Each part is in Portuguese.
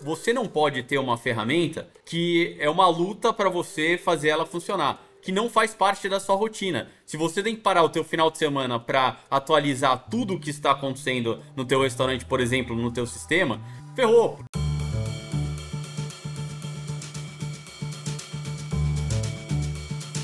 você não pode ter uma ferramenta que é uma luta para você fazer ela funcionar que não faz parte da sua rotina. Se você tem que parar o teu final de semana para atualizar tudo o que está acontecendo no teu restaurante, por exemplo, no teu sistema, ferrou.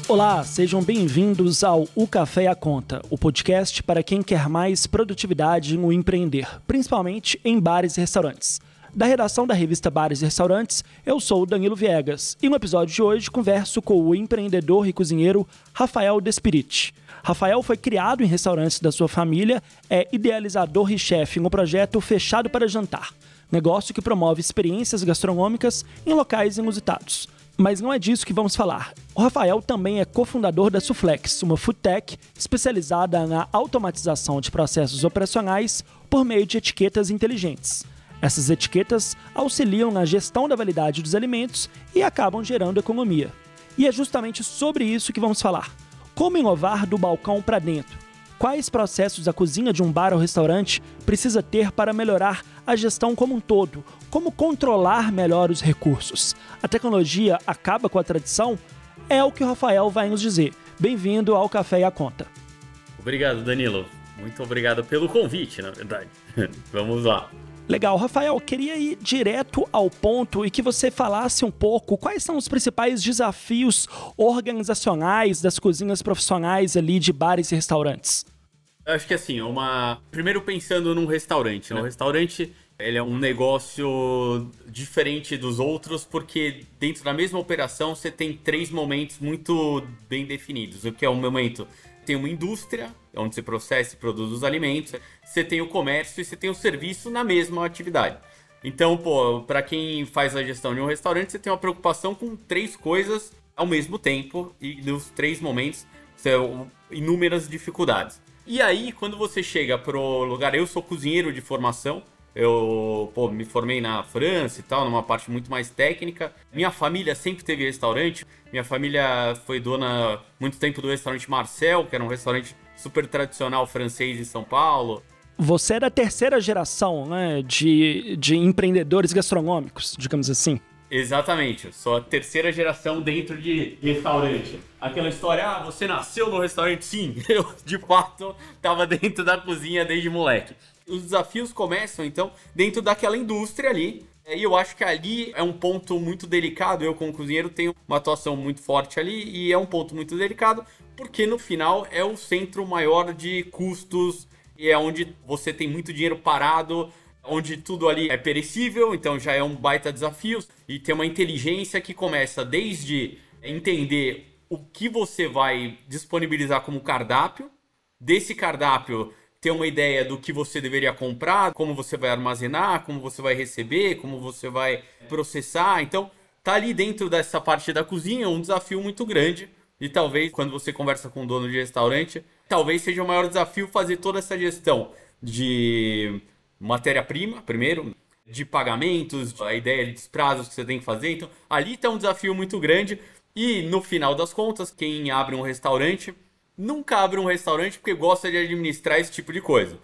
Olá, sejam bem-vindos ao O Café à Conta, o podcast para quem quer mais produtividade no empreender, principalmente em bares e restaurantes. Da redação da revista Bares e Restaurantes, eu sou Danilo Viegas e no episódio de hoje converso com o empreendedor e cozinheiro Rafael Despirit. Rafael foi criado em restaurantes da sua família, é idealizador e chefe no projeto Fechado para Jantar, negócio que promove experiências gastronômicas em locais inusitados. Mas não é disso que vamos falar. O Rafael também é cofundador da Suflex, uma food tech especializada na automatização de processos operacionais por meio de etiquetas inteligentes. Essas etiquetas auxiliam na gestão da validade dos alimentos e acabam gerando economia. E é justamente sobre isso que vamos falar. Como inovar do balcão para dentro? Quais processos a cozinha de um bar ou restaurante precisa ter para melhorar a gestão como um todo? Como controlar melhor os recursos? A tecnologia acaba com a tradição? É o que o Rafael vai nos dizer. Bem-vindo ao Café e a Conta. Obrigado, Danilo. Muito obrigado pelo convite, na verdade. Vamos lá. Legal, Rafael, queria ir direto ao ponto e que você falasse um pouco quais são os principais desafios organizacionais das cozinhas profissionais ali de bares e restaurantes. Eu acho que assim, uma. Primeiro pensando num restaurante, né? Restaurante ele é um negócio diferente dos outros porque dentro da mesma operação você tem três momentos muito bem definidos. O que é um momento tem uma indústria, onde você processa e produz os alimentos, você tem o comércio e você tem o serviço na mesma atividade. Então, pô, para quem faz a gestão de um restaurante, você tem uma preocupação com três coisas ao mesmo tempo e nos três momentos são inúmeras dificuldades. E aí, quando você chega pro lugar, eu sou cozinheiro de formação, eu pô, me formei na França e tal, numa parte muito mais técnica. Minha família sempre teve restaurante. Minha família foi dona muito tempo do restaurante Marcel, que era um restaurante super tradicional francês em São Paulo. Você é da terceira geração né, de, de empreendedores gastronômicos, digamos assim. Exatamente, sou a terceira geração dentro de restaurante. Aquela história, ah, você nasceu no restaurante? Sim, eu de fato estava dentro da cozinha desde moleque. Os desafios começam, então, dentro daquela indústria ali. E eu acho que ali é um ponto muito delicado. Eu, como cozinheiro, tenho uma atuação muito forte ali e é um ponto muito delicado, porque no final é o centro maior de custos e é onde você tem muito dinheiro parado, onde tudo ali é perecível, então já é um baita desafio. E tem uma inteligência que começa desde entender o que você vai disponibilizar como cardápio, desse cardápio ter uma ideia do que você deveria comprar, como você vai armazenar, como você vai receber, como você vai processar. Então, tá ali dentro dessa parte da cozinha um desafio muito grande. E talvez quando você conversa com o dono de restaurante, talvez seja o maior desafio fazer toda essa gestão de matéria-prima, primeiro, de pagamentos, a ideia dos prazos que você tem que fazer. Então, ali está um desafio muito grande. E no final das contas, quem abre um restaurante nunca abre um restaurante porque gosta de administrar esse tipo de coisa.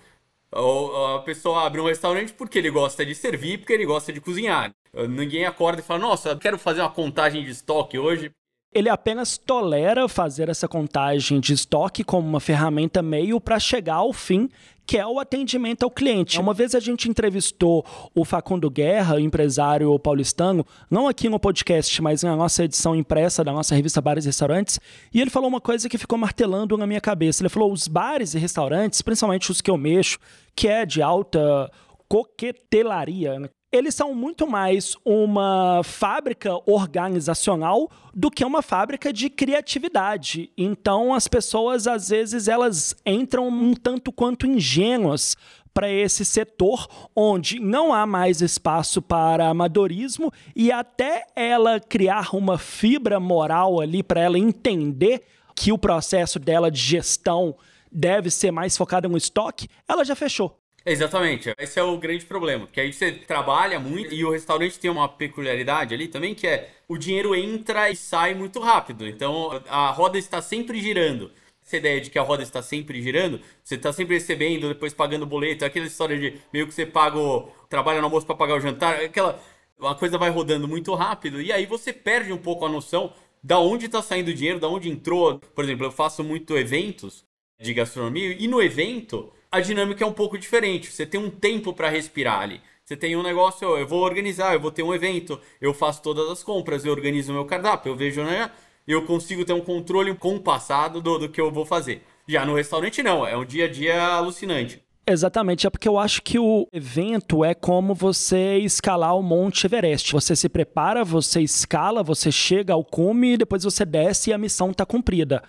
Ou a pessoa abre um restaurante porque ele gosta de servir, porque ele gosta de cozinhar. Ninguém acorda e fala: Nossa, quero fazer uma contagem de estoque hoje. Ele apenas tolera fazer essa contagem de estoque como uma ferramenta meio para chegar ao fim que é o atendimento ao cliente. Uma vez a gente entrevistou o Facundo Guerra, empresário paulistano, não aqui no podcast, mas na nossa edição impressa da nossa revista Bares e Restaurantes, e ele falou uma coisa que ficou martelando na minha cabeça. Ele falou: os bares e restaurantes, principalmente os que eu mexo, que é de alta coquetelaria, né? Eles são muito mais uma fábrica organizacional do que uma fábrica de criatividade. Então as pessoas às vezes elas entram um tanto quanto ingênuas para esse setor onde não há mais espaço para amadorismo e até ela criar uma fibra moral ali para ela entender que o processo dela de gestão deve ser mais focado no estoque, ela já fechou. Exatamente, esse é o grande problema, que aí você trabalha muito e o restaurante tem uma peculiaridade ali também, que é o dinheiro entra e sai muito rápido, então a roda está sempre girando. Essa ideia de que a roda está sempre girando, você está sempre recebendo, depois pagando boleto, aquela história de meio que você paga o, trabalha no almoço para pagar o jantar, aquela a coisa vai rodando muito rápido e aí você perde um pouco a noção da onde está saindo o dinheiro, da onde entrou. Por exemplo, eu faço muito eventos de gastronomia e no evento a dinâmica é um pouco diferente. Você tem um tempo para respirar ali. Você tem um negócio, eu vou organizar, eu vou ter um evento, eu faço todas as compras, eu organizo meu cardápio, eu vejo, né? Eu consigo ter um controle com o passado do, do que eu vou fazer. Já no restaurante, não, é um dia a dia alucinante. Exatamente, é porque eu acho que o evento é como você escalar o Monte Everest. Você se prepara, você escala, você chega ao cume, depois você desce e a missão está cumprida.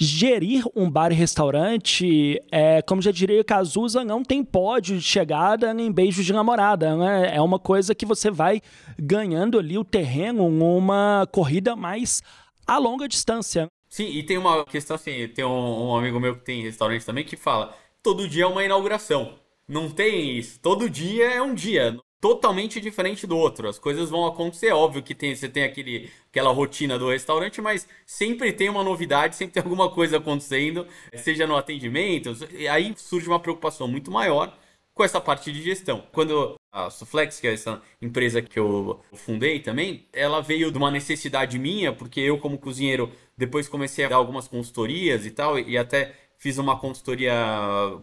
Gerir um bar e restaurante, é, como já diria Cazuza, não tem pódio de chegada nem beijo de namorada. Né? É uma coisa que você vai ganhando ali o terreno numa corrida mais a longa distância. Sim, e tem uma questão assim, tem um, um amigo meu que tem restaurante também que fala, todo dia é uma inauguração. Não tem isso. Todo dia é um dia totalmente diferente do outro. As coisas vão acontecer, óbvio que tem, você tem aquele, aquela rotina do restaurante, mas sempre tem uma novidade, sempre tem alguma coisa acontecendo, seja no atendimento, e aí surge uma preocupação muito maior com essa parte de gestão. Quando a Suflex, que é essa empresa que eu fundei também, ela veio de uma necessidade minha, porque eu como cozinheiro depois comecei a dar algumas consultorias e tal, e até fiz uma consultoria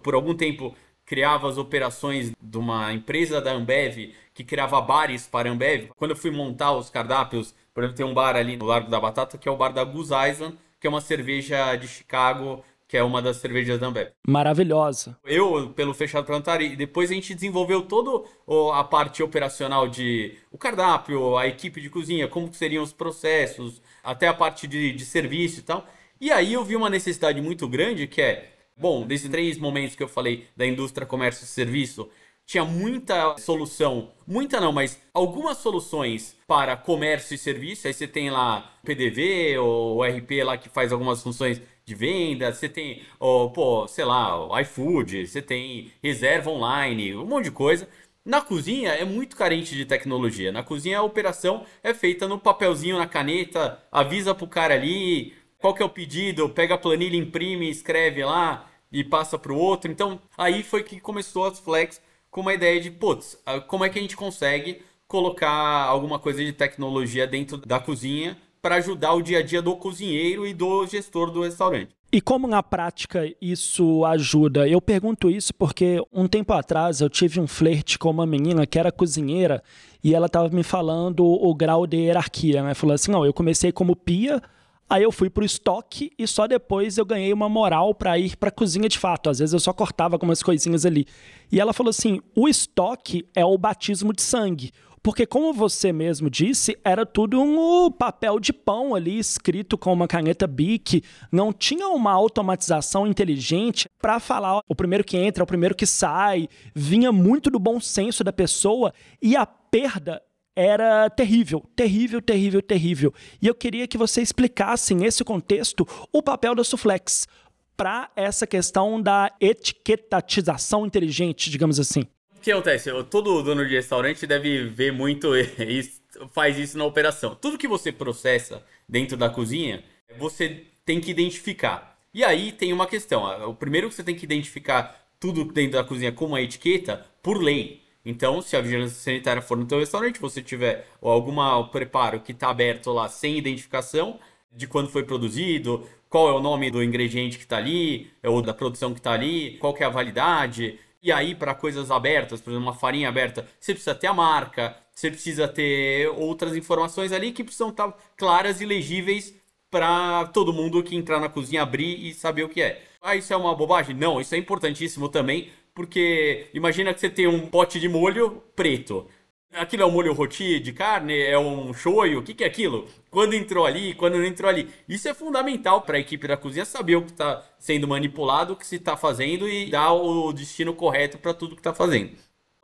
por algum tempo criava as operações de uma empresa da Ambev que criava bares para a Ambev. Quando eu fui montar os cardápios, por exemplo, tem um bar ali no Largo da Batata que é o bar da Goose Island, que é uma cerveja de Chicago, que é uma das cervejas da Ambev. Maravilhosa. Eu, pelo Fechado Plantar, e depois a gente desenvolveu toda a parte operacional de o cardápio, a equipe de cozinha, como seriam os processos, até a parte de, de serviço e tal. E aí eu vi uma necessidade muito grande que é Bom, desses três momentos que eu falei da indústria, comércio e serviço, tinha muita solução, muita não, mas algumas soluções para comércio e serviço. Aí você tem lá PDV ou RP lá que faz algumas funções de venda, você tem, oh, pô, sei lá, iFood, você tem reserva online, um monte de coisa. Na cozinha é muito carente de tecnologia. Na cozinha a operação é feita no papelzinho, na caneta, avisa pro cara ali, qual que é o pedido, pega a planilha, imprime, escreve lá e passa para o outro. Então, aí foi que começou as Flex com uma ideia de, putz, ah, como é que a gente consegue colocar alguma coisa de tecnologia dentro da cozinha para ajudar o dia a dia do cozinheiro e do gestor do restaurante. E como na prática isso ajuda? Eu pergunto isso porque um tempo atrás eu tive um flerte com uma menina que era cozinheira e ela estava me falando o grau de hierarquia, né? Falou assim: não, eu comecei como pia, Aí eu fui pro estoque e só depois eu ganhei uma moral para ir pra cozinha de fato. Às vezes eu só cortava algumas coisinhas ali. E ela falou assim: o estoque é o batismo de sangue. Porque, como você mesmo disse, era tudo um papel de pão ali, escrito com uma caneta BIC. Não tinha uma automatização inteligente para falar o primeiro que entra, o primeiro que sai. Vinha muito do bom senso da pessoa e a perda era terrível, terrível, terrível, terrível. E eu queria que você explicasse nesse contexto o papel da Suflex para essa questão da etiquetatização inteligente, digamos assim. O que acontece? Todo dono de restaurante deve ver muito isso, faz isso na operação. Tudo que você processa dentro da cozinha, você tem que identificar. E aí tem uma questão. O primeiro que você tem que identificar tudo dentro da cozinha com uma etiqueta, por lei. Então, se a vigilância sanitária for no teu restaurante, você tiver algum preparo que está aberto lá sem identificação de quando foi produzido, qual é o nome do ingrediente que está ali, ou da produção que está ali, qual que é a validade. E aí, para coisas abertas, por exemplo, uma farinha aberta, você precisa ter a marca, você precisa ter outras informações ali que precisam estar tá claras e legíveis para todo mundo que entrar na cozinha abrir e saber o que é. Ah, isso é uma bobagem? Não, isso é importantíssimo também porque imagina que você tem um pote de molho preto. Aquilo é um molho roti de carne? É um shoyu? O que, que é aquilo? Quando entrou ali, quando não entrou ali? Isso é fundamental para a equipe da cozinha saber o que está sendo manipulado, o que se está fazendo e dar o destino correto para tudo que está fazendo.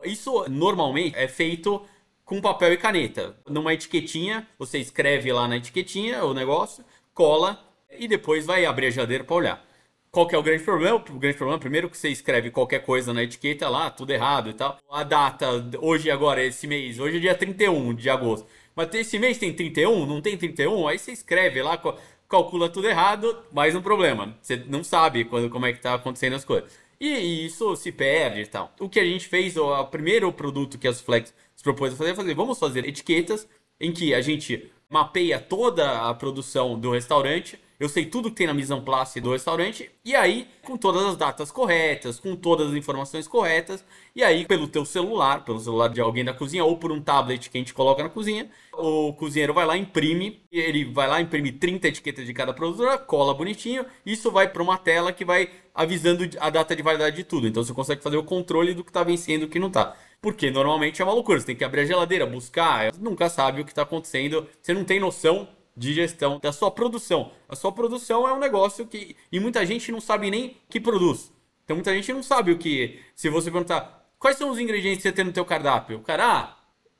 Isso normalmente é feito com papel e caneta. Numa etiquetinha, você escreve lá na etiquetinha o negócio, cola e depois vai abrir a geladeira para olhar. Qual que é o grande problema? O grande problema, primeiro, que você escreve qualquer coisa na etiqueta lá, tudo errado e tal. A data, hoje agora, esse mês, hoje é dia 31 de agosto. Mas esse mês tem 31, não tem 31, aí você escreve lá, calcula tudo errado, mais um problema. Você não sabe quando, como é que tá acontecendo as coisas. E, isso se perde e tal. O que a gente fez, o primeiro produto que as Flex se propôs a fazer, é fazer, vamos fazer etiquetas em que a gente mapeia toda a produção do restaurante eu sei tudo que tem na mise en place do restaurante, e aí, com todas as datas corretas, com todas as informações corretas, e aí, pelo teu celular, pelo celular de alguém da cozinha, ou por um tablet que a gente coloca na cozinha, o cozinheiro vai lá, imprime, ele vai lá, imprime 30 etiquetas de cada produtora, cola bonitinho, isso vai para uma tela que vai avisando a data de validade de tudo. Então você consegue fazer o controle do que está vencendo e o que não está. Porque normalmente é uma loucura, você tem que abrir a geladeira, buscar, nunca sabe o que está acontecendo, você não tem noção de gestão da sua produção. A sua produção é um negócio que. E muita gente não sabe nem que produz. Então muita gente não sabe o que. Se você perguntar quais são os ingredientes que você tem no teu cardápio, o cara, ah,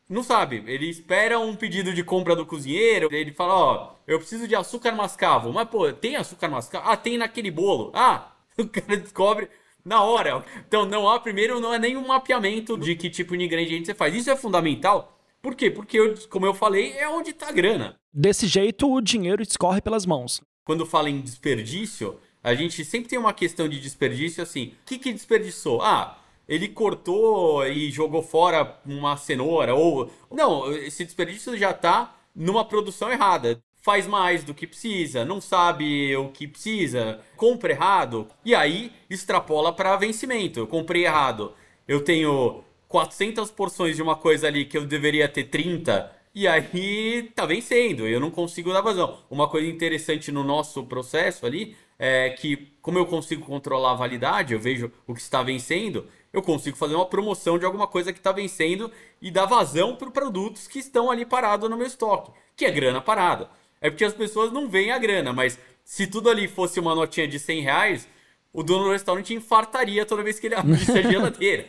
não sabe. Ele espera um pedido de compra do cozinheiro. Ele fala, ó, eu preciso de açúcar mascavo. Mas, pô, tem açúcar mascavo? Ah, tem naquele bolo. Ah, o cara descobre na hora. Então, não há, primeiro, não é nem um mapeamento de que tipo de ingrediente você faz. Isso é fundamental por quê? Porque, eu, como eu falei, é onde está a grana. Desse jeito, o dinheiro escorre pelas mãos. Quando fala em desperdício, a gente sempre tem uma questão de desperdício assim. O que, que desperdiçou? Ah, ele cortou e jogou fora uma cenoura. Ou. Não, esse desperdício já está numa produção errada. Faz mais do que precisa, não sabe o que precisa, compra errado. E aí extrapola para vencimento. Eu comprei errado. Eu tenho 400 porções de uma coisa ali que eu deveria ter 30, e aí tá vencendo, eu não consigo dar vazão. Uma coisa interessante no nosso processo ali é que, como eu consigo controlar a validade, eu vejo o que está vencendo, eu consigo fazer uma promoção de alguma coisa que está vencendo e dar vazão para produtos que estão ali parados no meu estoque, que é grana parada. É porque as pessoas não veem a grana, mas se tudo ali fosse uma notinha de 100 reais, o dono do restaurante infartaria toda vez que ele abrisse a geladeira.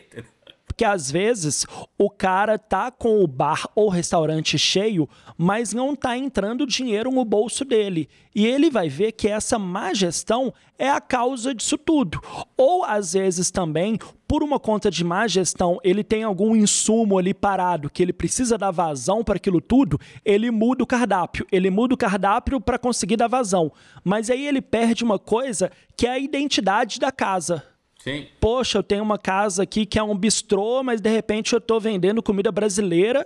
Porque às vezes o cara tá com o bar ou restaurante cheio, mas não tá entrando dinheiro no bolso dele. E ele vai ver que essa má gestão é a causa disso tudo. Ou às vezes também, por uma conta de má gestão, ele tem algum insumo ali parado que ele precisa dar vazão para aquilo tudo, ele muda o cardápio. Ele muda o cardápio para conseguir dar vazão. Mas aí ele perde uma coisa que é a identidade da casa. Sim. Poxa, eu tenho uma casa aqui que é um bistrô, mas de repente eu estou vendendo comida brasileira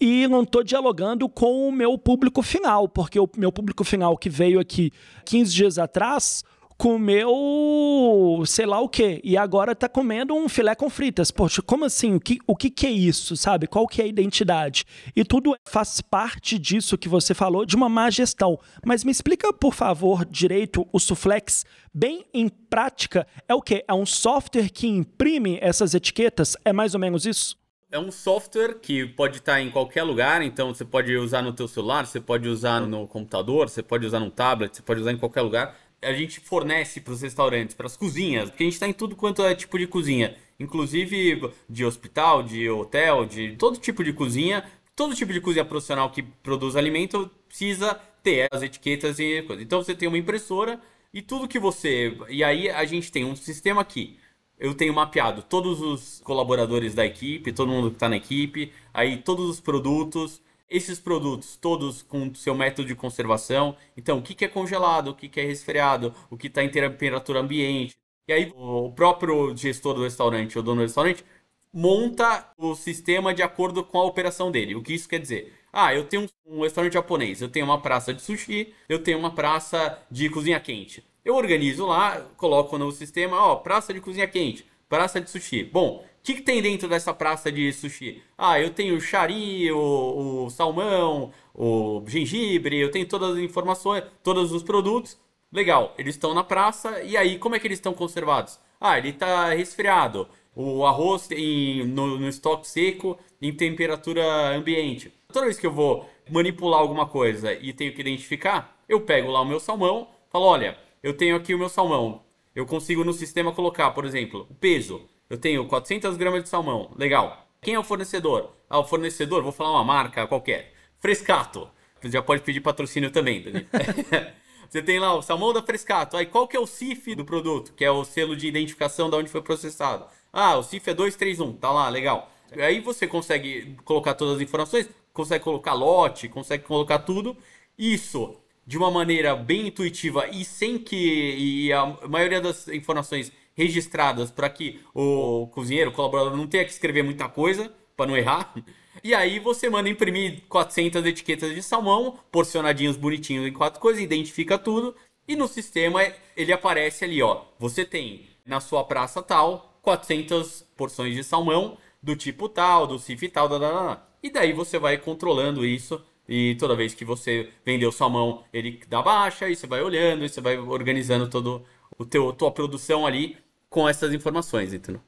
e não estou dialogando com o meu público final, porque o meu público final que veio aqui 15 dias atrás comeu sei lá o que e agora tá comendo um filé com fritas. Poxa, como assim? O que, o que, que é isso, sabe? Qual que é a identidade? E tudo faz parte disso que você falou, de uma má gestão. Mas me explica, por favor, direito o Suflex, bem em prática, é o que? É um software que imprime essas etiquetas? É mais ou menos isso? É um software que pode estar em qualquer lugar, então você pode usar no teu celular, você pode usar no computador, você pode usar no tablet, você pode usar em qualquer lugar a gente fornece para os restaurantes, para as cozinhas, porque a gente está em tudo quanto é tipo de cozinha, inclusive de hospital, de hotel, de todo tipo de cozinha, todo tipo de cozinha profissional que produz alimento precisa ter as etiquetas e coisa. Então você tem uma impressora e tudo que você. E aí a gente tem um sistema aqui. Eu tenho mapeado todos os colaboradores da equipe, todo mundo que está na equipe, aí todos os produtos, esses produtos todos com seu método de conservação. Então, o que é congelado, o que é resfriado, o que está em temperatura ambiente. E aí, o próprio gestor do restaurante, o dono do restaurante, monta o sistema de acordo com a operação dele. O que isso quer dizer? Ah, eu tenho um restaurante japonês, eu tenho uma praça de sushi, eu tenho uma praça de cozinha quente. Eu organizo lá, coloco no sistema, ó, praça de cozinha quente, praça de sushi. Bom, que, que tem dentro dessa praça de sushi? Ah, eu tenho chari, o, o salmão, o gengibre, eu tenho todas as informações, todos os produtos. Legal, eles estão na praça e aí como é que eles estão conservados? Ah, ele está resfriado. O arroz em, no, no estoque seco em temperatura ambiente. Toda vez que eu vou manipular alguma coisa e tenho que identificar, eu pego lá o meu salmão, falo, olha, eu tenho aqui o meu salmão. Eu consigo no sistema colocar, por exemplo, o peso. Eu tenho 400 gramas de salmão. Legal. Quem é o fornecedor? Ah, o fornecedor, vou falar uma marca qualquer. Frescato. Você já pode pedir patrocínio também. Você tem lá o salmão da Frescato. Aí qual que é o CIF do produto? Que é o selo de identificação de onde foi processado. Ah, o CIF é 231. Tá lá, legal. Aí você consegue colocar todas as informações, consegue colocar lote, consegue colocar tudo. Isso de uma maneira bem intuitiva e sem que e a maioria das informações registradas para que o cozinheiro, o colaborador, não tenha que escrever muita coisa para não errar. E aí você manda imprimir 400 etiquetas de salmão, porcionadinhos bonitinhos em quatro coisas, identifica tudo e no sistema ele aparece ali, ó. Você tem na sua praça tal 400 porções de salmão do tipo tal, do CIF tal, da, da, da. e daí você vai controlando isso e toda vez que você vendeu salmão, ele dá baixa, e você vai olhando, e você vai organizando todo o teu tua produção ali com essas informações, entendeu?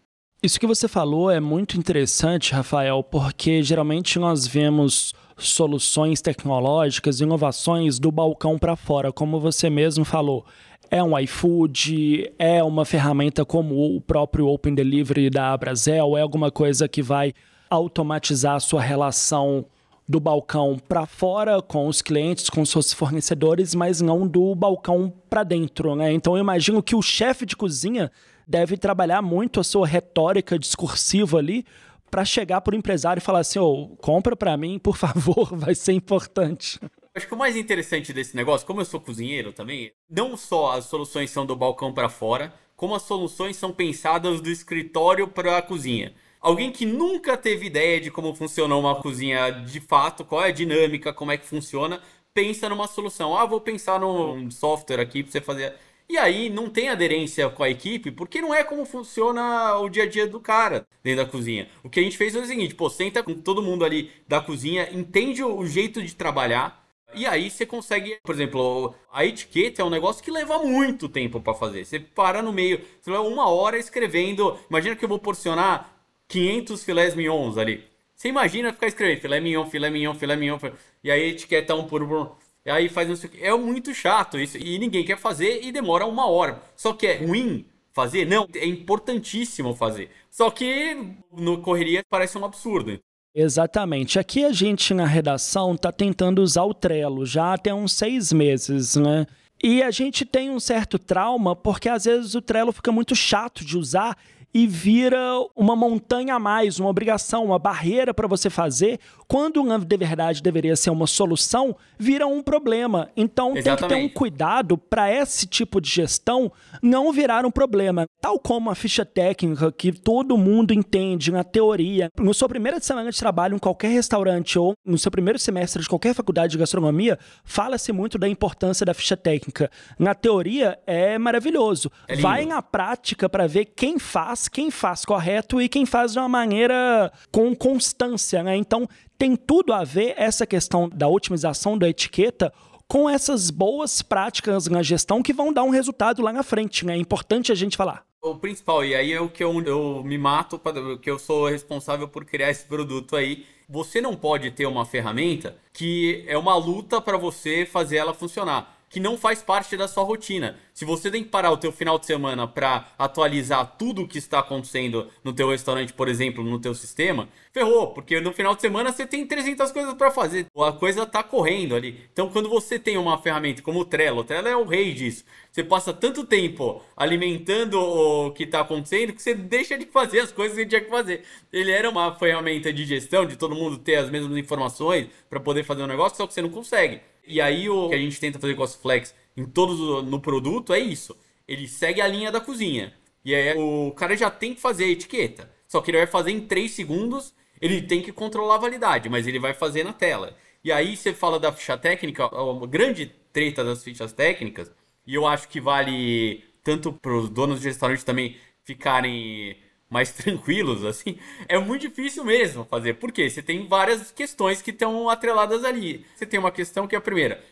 Isso que você falou é muito interessante, Rafael, porque geralmente nós vemos soluções tecnológicas, inovações do balcão para fora, como você mesmo falou. É um iFood, é uma ferramenta como o próprio Open Delivery da Abrazel, é alguma coisa que vai automatizar a sua relação do balcão para fora com os clientes, com seus fornecedores, mas não do balcão para dentro, né? Então eu imagino que o chefe de cozinha deve trabalhar muito a sua retórica discursiva ali para chegar para o empresário e falar assim: "Ô, oh, compra para mim, por favor, vai ser importante". Acho que o mais interessante desse negócio, como eu sou cozinheiro também, não só as soluções são do balcão para fora, como as soluções são pensadas do escritório para a cozinha. Alguém que nunca teve ideia de como funciona uma cozinha de fato, qual é a dinâmica, como é que funciona, pensa numa solução. Ah, vou pensar num software aqui para você fazer. E aí não tem aderência com a equipe, porque não é como funciona o dia a dia do cara dentro da cozinha. O que a gente fez foi o seguinte, pô, senta com todo mundo ali da cozinha, entende o jeito de trabalhar, e aí você consegue, por exemplo, a etiqueta é um negócio que leva muito tempo para fazer. Você para no meio, você vai uma hora escrevendo. Imagina que eu vou porcionar 500 filés mignons ali. Você imagina ficar escrevendo filé mignon, filé mignon, filé mignon, e aí etiqueta um por um. E aí faz não sei o que. É muito chato isso. E ninguém quer fazer e demora uma hora. Só que é ruim fazer? Não, é importantíssimo fazer. Só que no correria parece um absurdo. Exatamente. Aqui a gente na redação está tentando usar o Trello já até uns seis meses, né? E a gente tem um certo trauma porque às vezes o Trello fica muito chato de usar e vira uma montanha a mais, uma obrigação, uma barreira para você fazer, quando de verdade deveria ser uma solução, vira um problema. Então Exatamente. tem que ter um cuidado para esse tipo de gestão não virar um problema. Tal como a ficha técnica que todo mundo entende na teoria, no sua primeira semana de trabalho em qualquer restaurante ou no seu primeiro semestre de qualquer faculdade de gastronomia, fala-se muito da importância da ficha técnica. Na teoria é maravilhoso. É Vai na prática para ver quem faz quem faz correto e quem faz de uma maneira com constância, né? Então tem tudo a ver essa questão da otimização da etiqueta com essas boas práticas na gestão que vão dar um resultado lá na frente, né? É importante a gente falar. O principal, e aí é o que eu, eu me mato, que eu sou responsável por criar esse produto aí. Você não pode ter uma ferramenta que é uma luta para você fazer ela funcionar que não faz parte da sua rotina. Se você tem que parar o teu final de semana para atualizar tudo o que está acontecendo no teu restaurante, por exemplo, no teu sistema, ferrou, porque no final de semana você tem 300 coisas para fazer. A coisa tá correndo ali. Então, quando você tem uma ferramenta como o Trello, o Trello é o rei disso. Você passa tanto tempo alimentando o que está acontecendo que você deixa de fazer as coisas que tinha que fazer. Ele era uma ferramenta de gestão, de todo mundo ter as mesmas informações para poder fazer um negócio, só que você não consegue. E aí o que a gente tenta fazer com as flex em todos no produto é isso. Ele segue a linha da cozinha. E aí o cara já tem que fazer a etiqueta. Só que ele vai fazer em 3 segundos, ele tem que controlar a validade, mas ele vai fazer na tela. E aí você fala da ficha técnica, a grande treta das fichas técnicas, e eu acho que vale tanto para os donos de restaurante também ficarem mais tranquilos, assim, é muito difícil mesmo fazer. Por quê? Você tem várias questões que estão atreladas ali. Você tem uma questão que é a primeira,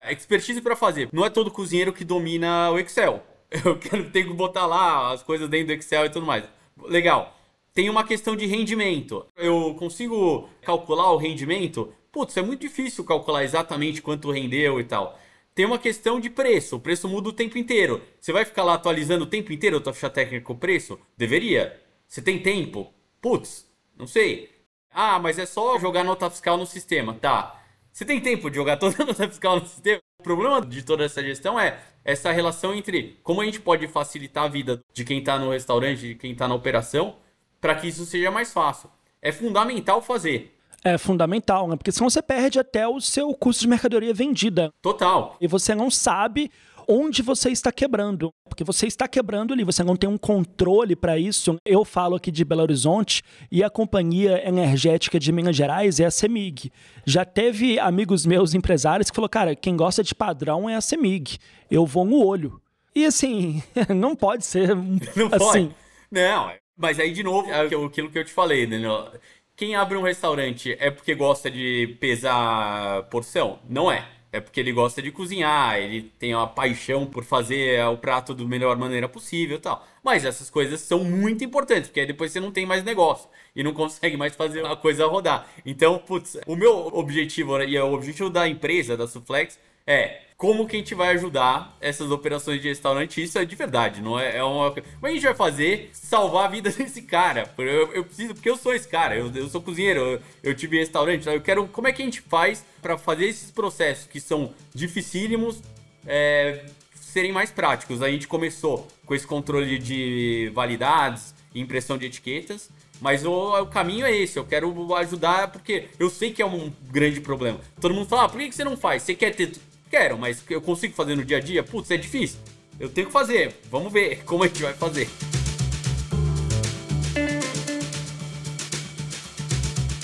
a expertise para fazer. Não é todo cozinheiro que domina o Excel. Eu quero ter que botar lá as coisas dentro do Excel e tudo mais. Legal. Tem uma questão de rendimento. Eu consigo calcular o rendimento? Putz, é muito difícil calcular exatamente quanto rendeu e tal tem uma questão de preço. O preço muda o tempo inteiro. Você vai ficar lá atualizando o tempo inteiro a tua ficha técnica com o preço? Deveria. Você tem tempo? Putz, não sei. Ah, mas é só jogar nota fiscal no sistema. Tá. Você tem tempo de jogar toda a nota fiscal no sistema? O problema de toda essa gestão é essa relação entre como a gente pode facilitar a vida de quem está no restaurante, de quem está na operação, para que isso seja mais fácil. É fundamental fazer. É fundamental, né? Porque senão você perde até o seu custo de mercadoria vendida. Total. E você não sabe onde você está quebrando. Porque você está quebrando ali, você não tem um controle para isso. Eu falo aqui de Belo Horizonte e a companhia energética de Minas Gerais é a CEMIG. Já teve amigos meus empresários que falou, cara, quem gosta de padrão é a CEMIG. Eu vou no olho. E assim, não pode ser não assim. Pode. Não, mas aí de novo, é aquilo que eu te falei, Daniel. Quem abre um restaurante é porque gosta de pesar porção? Não é. É porque ele gosta de cozinhar, ele tem uma paixão por fazer o prato da melhor maneira possível tal. Mas essas coisas são muito importantes, porque aí depois você não tem mais negócio e não consegue mais fazer a coisa rodar. Então, putz, o meu objetivo e o objetivo da empresa, da Suflex, é como que a gente vai ajudar essas operações de restaurante. Isso é de verdade, não é, é uma. Como a gente vai fazer salvar a vida desse cara? Eu, eu preciso, porque eu sou esse cara, eu, eu sou cozinheiro, eu, eu tive restaurante, eu quero. Como é que a gente faz para fazer esses processos que são dificílimos é, serem mais práticos? A gente começou com esse controle de validades, impressão de etiquetas. Mas o, o, caminho é esse, eu quero ajudar porque eu sei que é um grande problema. Todo mundo fala, ah, por que você não faz? Você quer ter Quero, mas eu consigo fazer no dia a dia? Putz, é difícil. Eu tenho que fazer. Vamos ver como a gente vai fazer.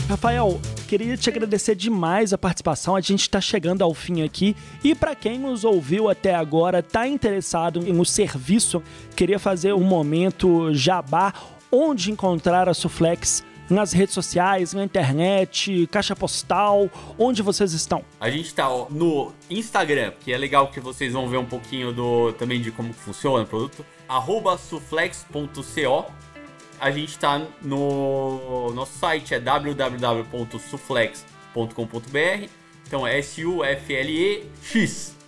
Rafael, queria te agradecer demais a participação. A gente está chegando ao fim aqui. E para quem nos ouviu até agora, está interessado no serviço, queria fazer um momento jabá onde encontrar a Suflex nas redes sociais, na internet, caixa postal, onde vocês estão? A gente está no Instagram, que é legal que vocês vão ver um pouquinho do também de como funciona o produto, suflex.co. A gente está no nosso site é www.suflex.com.br. Então é S-U-F-L-E-X.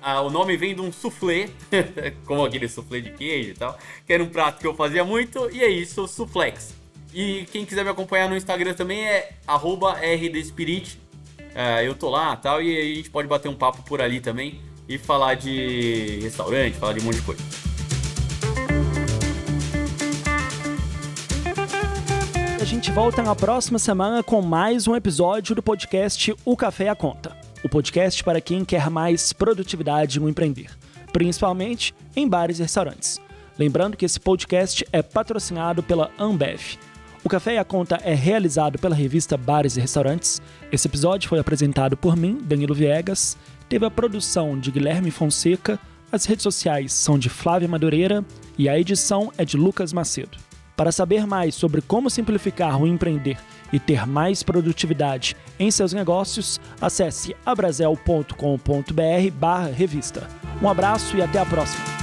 Ah, o nome vem de um soufflé, como aquele soufflé de queijo e tal, que era um prato que eu fazia muito, e é isso, Suflex. E quem quiser me acompanhar no Instagram também é @rdspirit. É, eu tô lá tal, e a gente pode bater um papo por ali também e falar de restaurante, falar de um monte de coisa. A gente volta na próxima semana com mais um episódio do podcast O Café à Conta. O podcast para quem quer mais produtividade no empreender, principalmente em bares e restaurantes. Lembrando que esse podcast é patrocinado pela Ambev o Café e a Conta é realizado pela revista Bares e Restaurantes. Esse episódio foi apresentado por mim, Danilo Viegas. Teve a produção de Guilherme Fonseca. As redes sociais são de Flávia Madureira e a edição é de Lucas Macedo. Para saber mais sobre como simplificar o empreender e ter mais produtividade em seus negócios, acesse abrazel.com.br/revista. Um abraço e até a próxima.